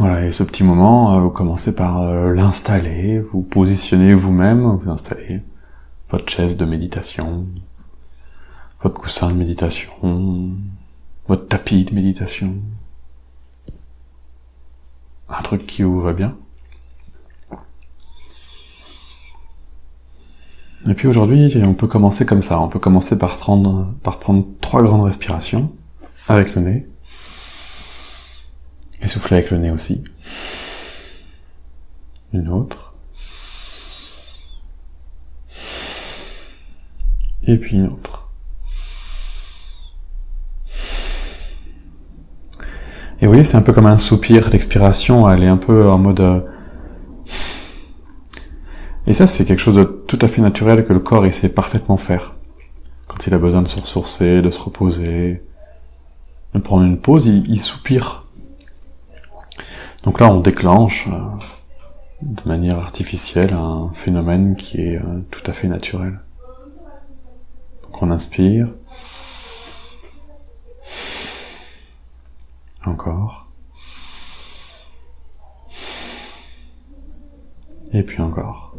Voilà, et ce petit moment, euh, vous commencez par euh, l'installer, vous positionnez vous-même, vous installez votre chaise de méditation, votre coussin de méditation, votre tapis de méditation, un truc qui vous va bien. Et puis aujourd'hui, on peut commencer comme ça. On peut commencer par prendre, par prendre trois grandes respirations avec le nez. Et souffler avec le nez aussi. Une autre. Et puis une autre. Et vous voyez, c'est un peu comme un soupir, l'expiration, elle est un peu en mode... euh, Et ça, c'est quelque chose de tout à fait naturel que le corps, il sait parfaitement faire. Quand il a besoin de se ressourcer, de se reposer, de prendre une pause, il, il soupire. Donc là, on déclenche euh, de manière artificielle un phénomène qui est euh, tout à fait naturel. Donc on inspire. Encore. Et puis encore.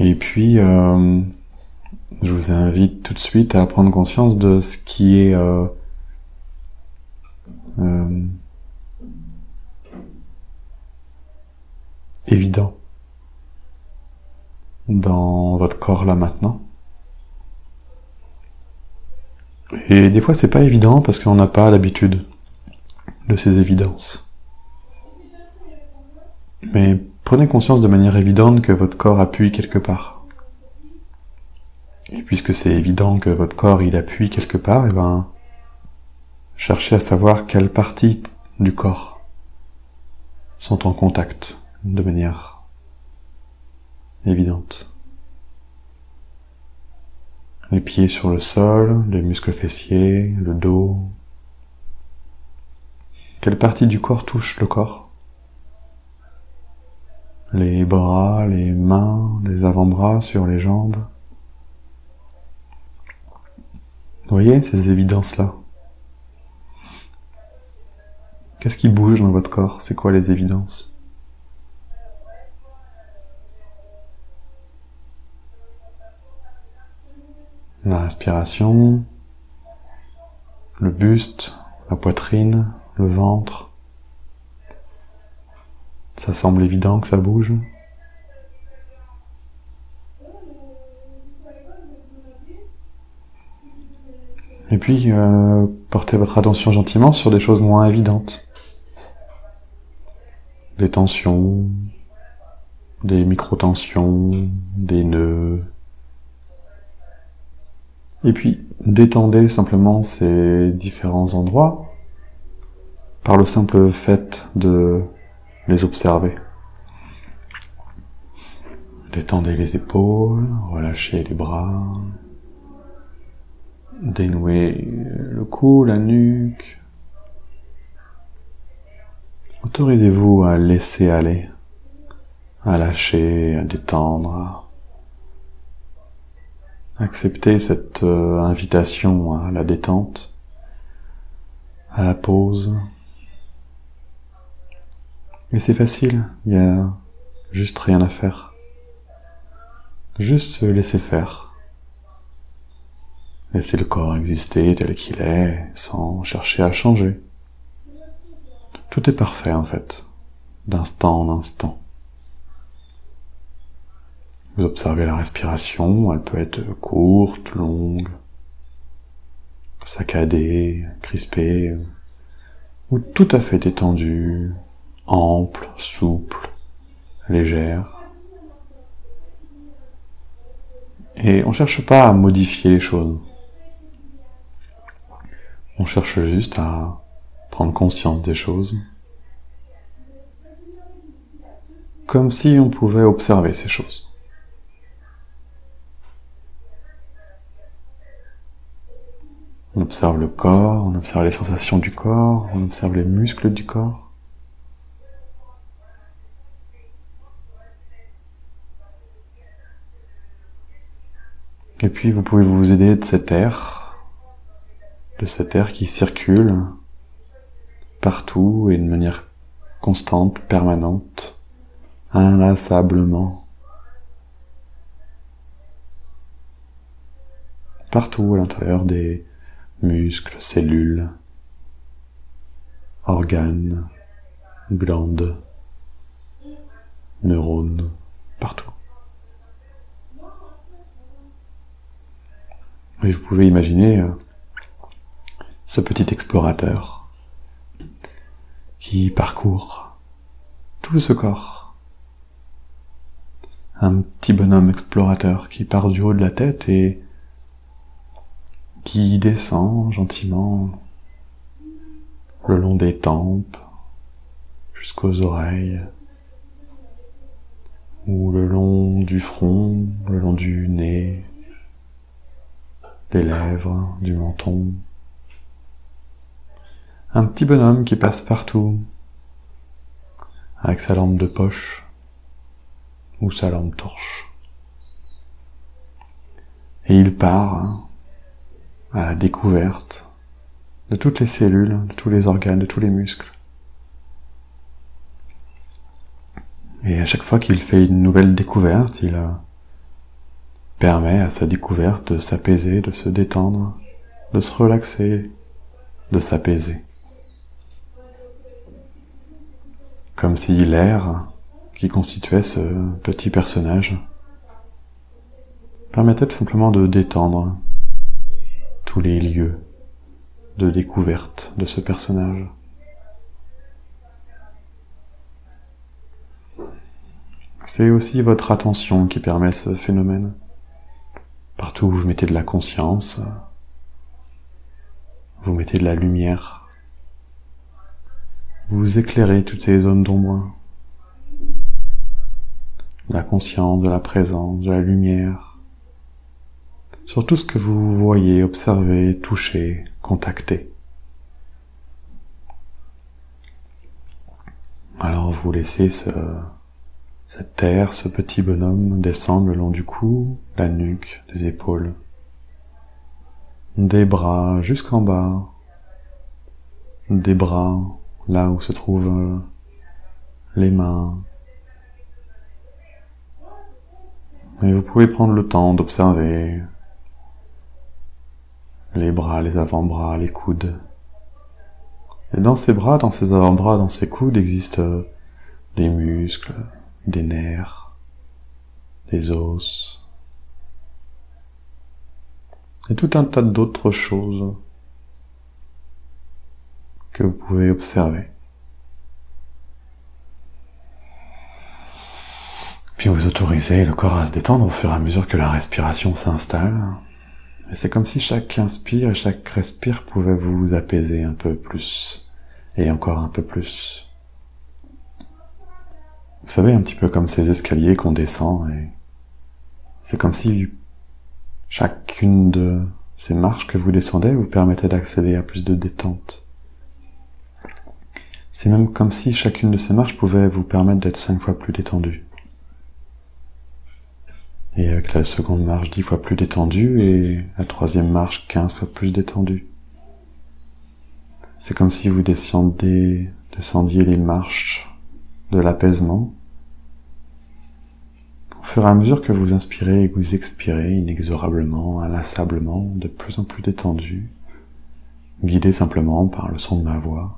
Et puis, euh, je vous invite tout de suite à prendre conscience de ce qui est euh, euh, évident dans votre corps là maintenant. Et des fois c'est pas évident parce qu'on n'a pas l'habitude de ces évidences. Mais prenez conscience de manière évidente que votre corps appuie quelque part. Et puisque c'est évident que votre corps il appuie quelque part, et ben cherchez à savoir quelles parties du corps sont en contact de manière évidente. Les pieds sur le sol, les muscles fessiers, le dos. Quelle partie du corps touche le corps? Les bras, les mains, les avant-bras sur les jambes. Vous voyez ces évidences-là? Qu'est-ce qui bouge dans votre corps? C'est quoi les évidences? La respiration, le buste, la poitrine, le ventre. Ça semble évident que ça bouge? Et puis, euh, portez votre attention gentiment sur des choses moins évidentes. Des tensions, des micro-tensions, des nœuds. Et puis, détendez simplement ces différents endroits par le simple fait de les observer. Détendez les épaules, relâchez les bras, dénouez le cou, la nuque. Autorisez-vous à laisser aller, à lâcher, à détendre. Acceptez cette euh, invitation à la détente, à la pause. Et c'est facile, il y a juste rien à faire. Juste se laisser faire. Laisser le corps exister tel qu'il est, sans chercher à changer. Tout est parfait en fait, d'instant en instant. Vous observez la respiration, elle peut être courte, longue, saccadée, crispée, ou tout à fait détendue, ample, souple, légère. Et on cherche pas à modifier les choses. On cherche juste à prendre conscience des choses. Comme si on pouvait observer ces choses. On observe le corps, on observe les sensations du corps, on observe les muscles du corps. Et puis vous pouvez vous aider de cet air, de cet air qui circule partout et de manière constante, permanente, inlassablement. Partout à l'intérieur des muscles, cellules, organes, glandes, neurones, partout. Et vous pouvez imaginer euh, petit explorateur qui parcourt tout ce corps. Un petit bonhomme explorateur qui part du haut de la tête et qui descend gentiment le long des tempes jusqu'aux oreilles ou le long du front, le long du nez, des lèvres, du menton. Un petit bonhomme qui passe partout avec sa lampe de poche ou sa lampe torche. Et il part à la découverte de toutes les cellules, de tous les organes, de tous les muscles. Et à chaque fois qu'il fait une nouvelle découverte, il euh, permet à sa découverte de s'apaiser, de se détendre, de se relaxer, de s'apaiser. Comme si l'air qui constituait ce petit personnage permettait tout simplement de détendre tous les lieux de découverte de ce personnage. C'est aussi votre attention qui permet ce phénomène. Partout où vous mettez de la conscience, vous mettez de la lumière, vous éclairez toutes ces zones d'ombre. La conscience, de la présence, de la lumière, sur tout ce que vous voyez, observez, touchez, contactez. Alors vous laissez ce, cette terre, ce petit bonhomme descendre le long du cou, la nuque, les épaules, des bras jusqu'en bas, des bras là où se trouvent euh, les mains. Et vous pouvez prendre le temps d'observer les bras, les avant-bras, les coudes. Et dans ces bras, dans ces avant-bras, dans ces coudes existent des muscles, des nerfs, des os, et tout un tas d'autres choses que vous pouvez observer. Puis vous autorisez le corps à se détendre au fur et à mesure que la respiration s'installe. Et c'est comme si chaque inspire et chaque respire pouvait vous apaiser un peu plus, et encore un peu plus. Vous savez, un petit peu comme ces escaliers qu'on descend, et c'est comme si chacune de ces marches que vous descendez vous permettait d'accéder à plus de détente. C'est même comme si chacune de ces marches pouvait vous permettre d'être cinq fois plus détendu. Et avec la seconde marche dix fois plus détendue et la troisième marche quinze fois plus détendue. C'est comme si vous descendiez, descendiez les marches de l'apaisement. Au fur et à mesure que vous inspirez et que vous expirez inexorablement, inlassablement, de plus en plus détendu, guidé simplement par le son de ma voix,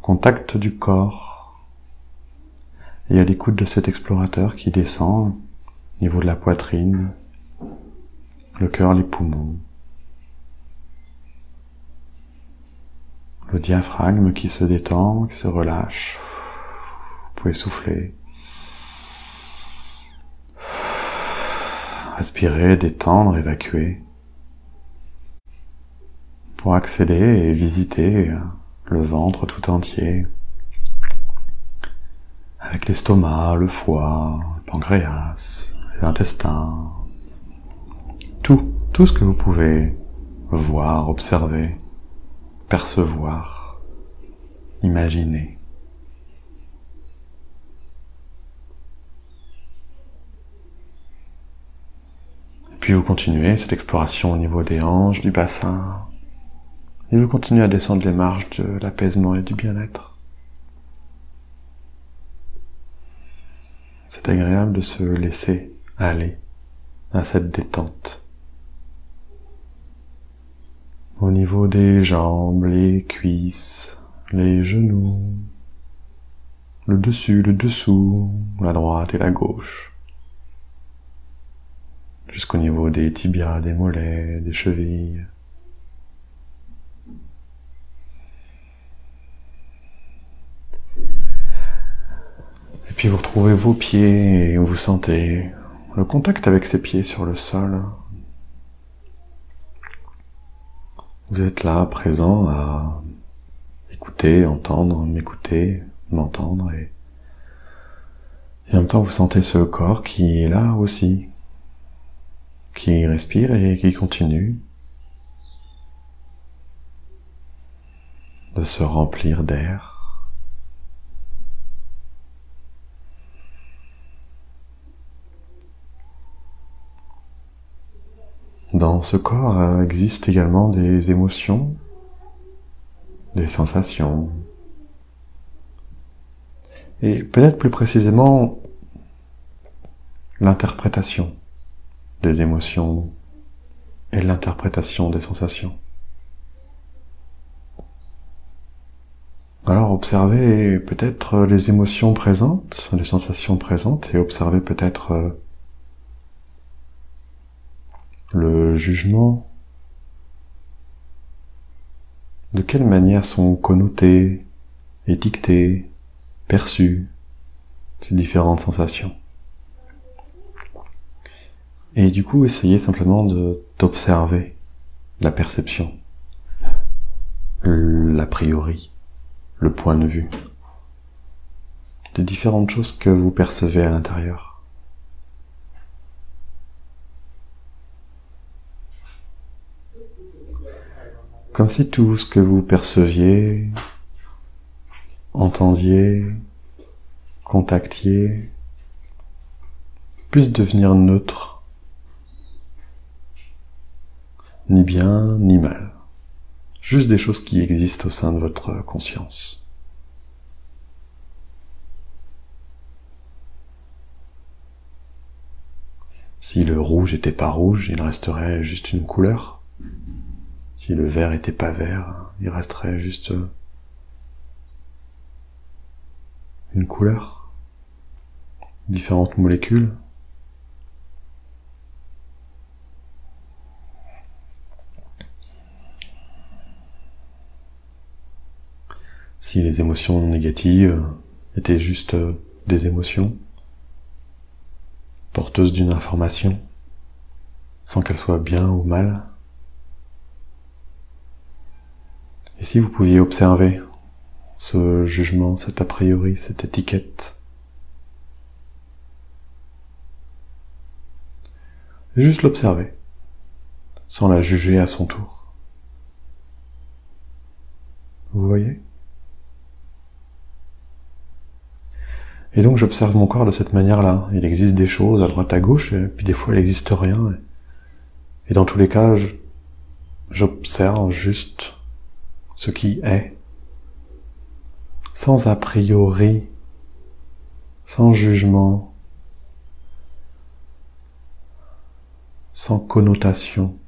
contact du corps, et à l'écoute de cet explorateur qui descend niveau de la poitrine, le cœur, les poumons, le diaphragme qui se détend, qui se relâche. Vous pouvez souffler. Respirer, détendre, évacuer. Pour accéder et visiter le ventre tout entier. Avec l'estomac, le foie, le pancréas, intestins, tout, tout ce que vous pouvez voir, observer, percevoir, imaginer. puis vous continuez cette exploration au niveau des hanches, du bassin, et vous continuez à descendre les marches de l'apaisement et du bien-être. C'est agréable de se laisser aller à cette détente. Au niveau des jambes, les cuisses, les genoux, le dessus, le dessous, la droite et la gauche. Jusqu'au niveau des tibias, des mollets, des chevilles. Puis vous retrouvez vos pieds et vous sentez le contact avec ces pieds sur le sol. Vous êtes là, présent à écouter, entendre, m'écouter, m'entendre et, et en même temps vous sentez ce corps qui est là aussi, qui respire et qui continue de se remplir d'air. Dans ce corps euh, existent également des émotions, des sensations, et peut-être plus précisément l'interprétation des émotions et l'interprétation des sensations. Alors observez peut-être les émotions présentes, les sensations présentes, et observez peut-être euh, le jugement. De quelle manière sont connotés, étiquetés, perçues ces différentes sensations? Et du coup, essayez simplement de d'observer la perception, l'a priori, le point de vue, les différentes choses que vous percevez à l'intérieur. Comme si tout ce que vous perceviez, entendiez, contactiez, puisse devenir neutre, ni bien ni mal, juste des choses qui existent au sein de votre conscience. Si le rouge n'était pas rouge, il resterait juste une couleur. Si le vert était pas vert, il resterait juste une couleur, différentes molécules. Si les émotions négatives étaient juste des émotions, porteuses d'une information, sans qu'elles soient bien ou mal, Et si vous pouviez observer ce jugement, cet a priori, cette étiquette, et juste l'observer, sans la juger à son tour. Vous voyez? Et donc j'observe mon corps de cette manière-là. Il existe des choses à droite à gauche, et puis des fois il n'existe rien. Et dans tous les cas, j'observe juste ce qui est, sans a priori, sans jugement, sans connotation,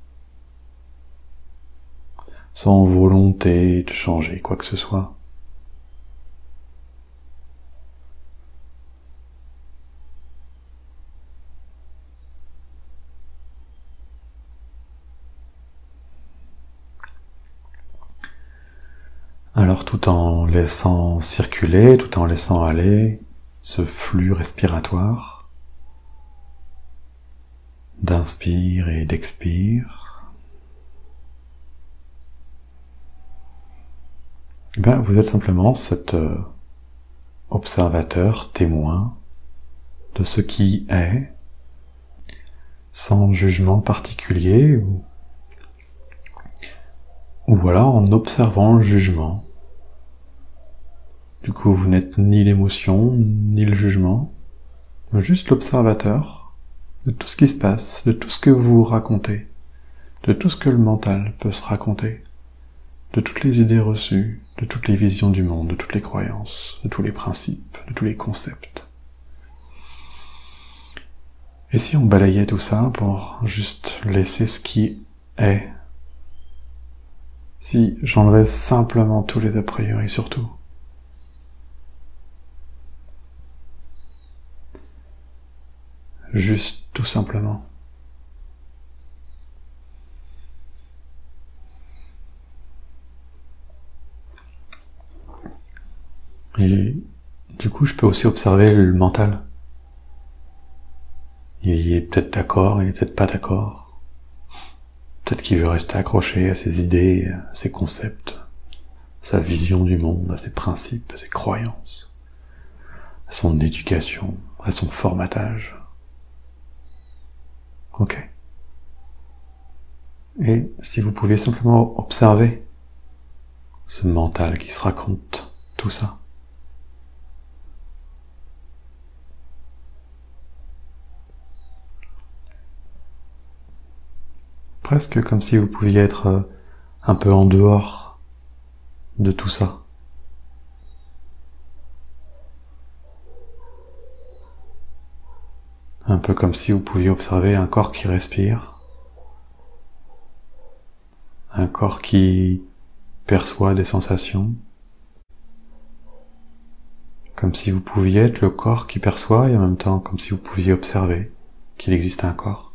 sans volonté de changer quoi que ce soit. Alors tout en laissant circuler, tout en laissant aller ce flux respiratoire d'inspire et d'expire, ben, vous êtes simplement cet euh, observateur, témoin de ce qui est, sans jugement particulier ou ou alors en observant le jugement. Du coup, vous n'êtes ni l'émotion, ni le jugement, juste l'observateur de tout ce qui se passe, de tout ce que vous racontez, de tout ce que le mental peut se raconter, de toutes les idées reçues, de toutes les visions du monde, de toutes les croyances, de tous les principes, de tous les concepts. Et si on balayait tout ça pour juste laisser ce qui est Si j'enlevais simplement tous les a priori surtout Juste tout simplement. Et du coup, je peux aussi observer le mental. Il est peut-être d'accord, il est peut-être pas d'accord. Peut-être qu'il veut rester accroché à ses idées, à ses concepts, sa vision du monde, à ses principes, à ses croyances, à son éducation, à son formatage. Ok. Et si vous pouviez simplement observer ce mental qui se raconte tout ça. Presque comme si vous pouviez être euh, un peu en dehors de tout ça. Un peu comme si vous pouviez observer un corps qui respire, un corps qui perçoit des sensations, comme si vous pouviez être le corps qui perçoit et en même temps comme si vous pouviez observer qu'il existe un corps.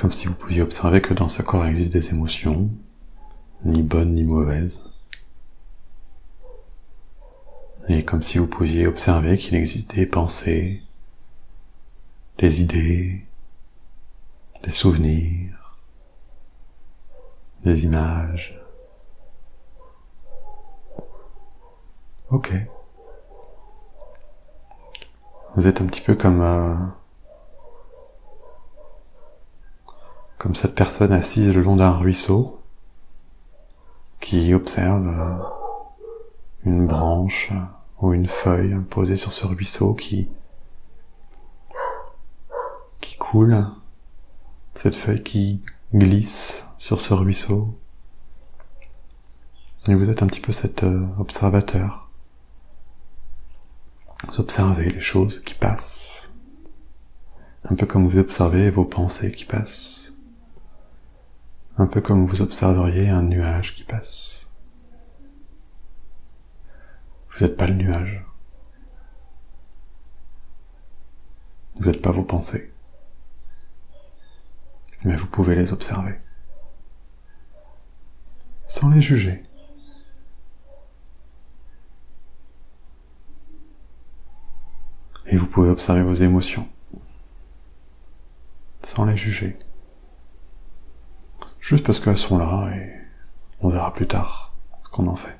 Comme si vous pouviez observer que dans ce corps existent des émotions, ni bonnes ni mauvaises, et comme si vous pouviez observer qu'il existe des pensées, des idées, des souvenirs, des images. Ok. Vous êtes un petit peu comme euh, comme cette personne assise le long d'un ruisseau qui observe euh, une branche ou une feuille posée sur ce ruisseau qui qui coule, cette feuille qui glisse sur ce ruisseau. Et vous êtes un petit peu cet euh, observateur. Vous observez les choses qui passent. Un peu comme vous observez vos pensées qui passent. Un peu comme vous observeriez un nuage qui passe. Vous n'êtes pas le nuage. Vous n'êtes pas vos pensées. Mais vous pouvez les observer. Sans les juger. Et vous pouvez observer vos émotions. Sans les juger. Juste parce qu'elles sont là et on verra plus tard ce qu'on en fait.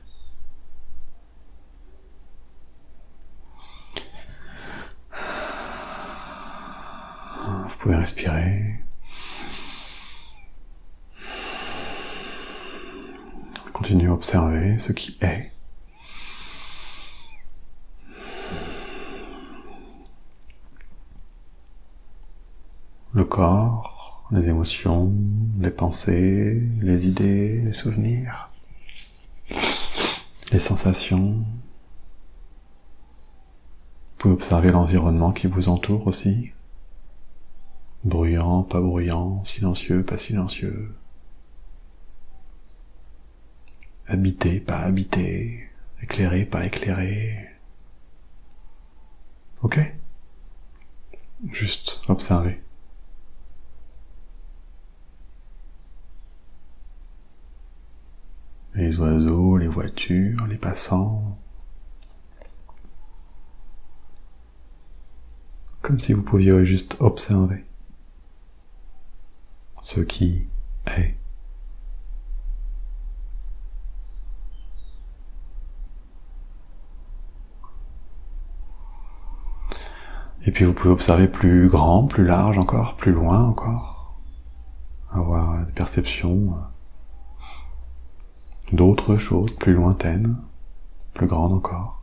Vous pouvez respirer. Continuez à observer ce qui est. Le corps, les émotions, les pensées, les idées, les souvenirs, les sensations. Vous pouvez observer l'environnement qui vous entoure aussi. Bruyant, pas bruyant, silencieux, pas silencieux. Habité, pas habité, éclairé, pas éclairé. Ok? Juste observer. Les oiseaux, les voitures, les passants. Comme si vous pouviez juste observer ce qui est. Et puis vous pouvez observer plus grand, plus large encore, plus loin encore, avoir des perceptions d'autres choses plus lointaines, plus grandes encore.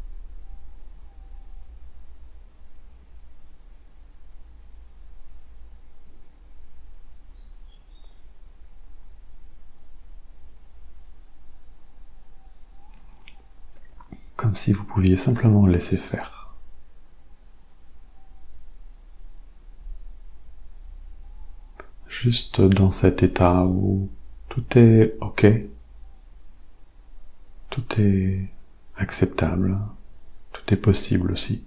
Comme si vous pouviez simplement laisser faire. juste dans cet état où tout est ok, tout est acceptable, tout est possible aussi.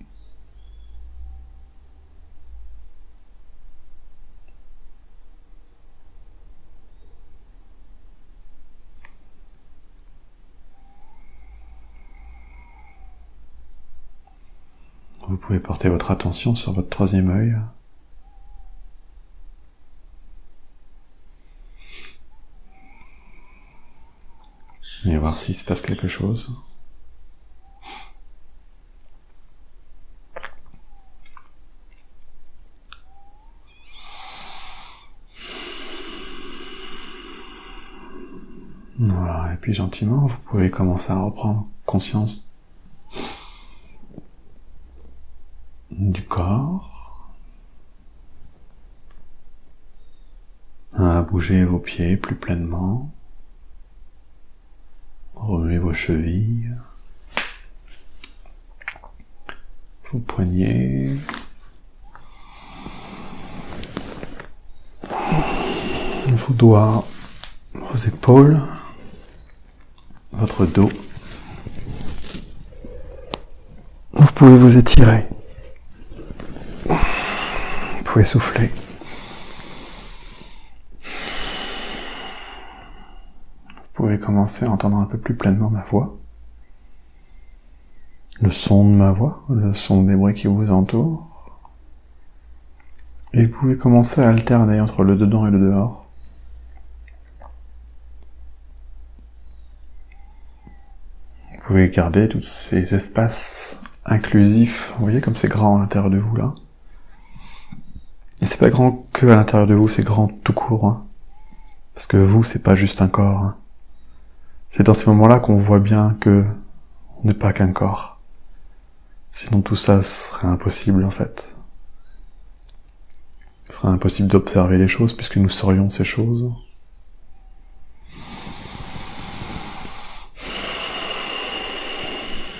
Vous pouvez porter votre attention sur votre troisième œil. Et voir s'il se passe quelque chose. Voilà, et puis gentiment, vous pouvez commencer à reprendre conscience du corps, à bouger vos pieds plus pleinement, remuer vos chevilles, vos poignets, vos doigts, vos épaules, votre dos. Vous pouvez vous étirer. Vous pouvez souffler. Pouvez commencer à entendre un peu plus pleinement ma voix. Le son de ma voix, le son des bruits qui vous entourent. Et vous pouvez commencer à alterner entre le dedans et le dehors. Vous pouvez garder tous ces espaces inclusifs. Vous voyez comme c'est grand à l'intérieur de vous là. Et c'est pas grand que à l'intérieur de vous, c'est grand tout court. Hein. Parce que vous, c'est pas juste un corps. Hein. C'est dans ces moments-là qu'on voit bien que on n'est pas qu'un corps. Sinon tout ça serait impossible en fait. Ce serait impossible d'observer les choses puisque nous serions ces choses.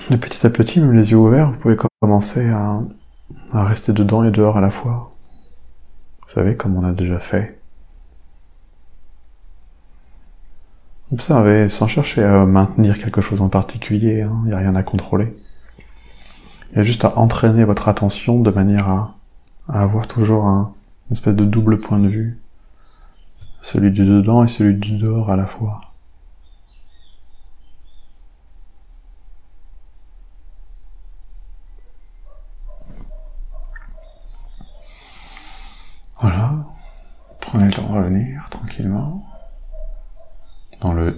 Et petit à petit, même les yeux ouverts, vous pouvez commencer à, à rester dedans et dehors à la fois. Vous savez, comme on a déjà fait. Observez, sans chercher à maintenir quelque chose en particulier, il n'y a rien à contrôler. Il y a juste à entraîner votre attention de manière à, avoir toujours un, une espèce de double point de vue. Celui du dedans et celui du dehors à la fois. Voilà. Prenez le temps de revenir tranquillement.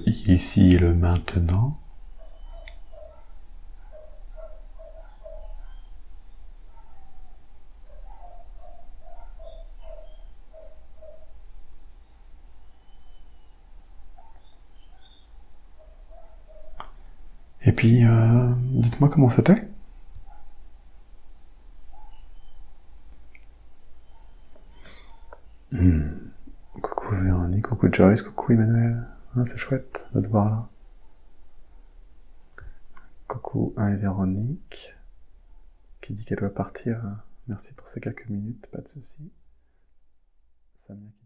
Ici et le maintenant. Et puis, euh, dites-moi comment c'était Hmm. Coucou Véronique, coucou Joyce, coucou Emmanuel. Ah, c'est chouette de te voir là. Coucou à Véronique qui dit qu'elle doit partir. Merci pour ces quelques minutes, pas de soucis. Samia.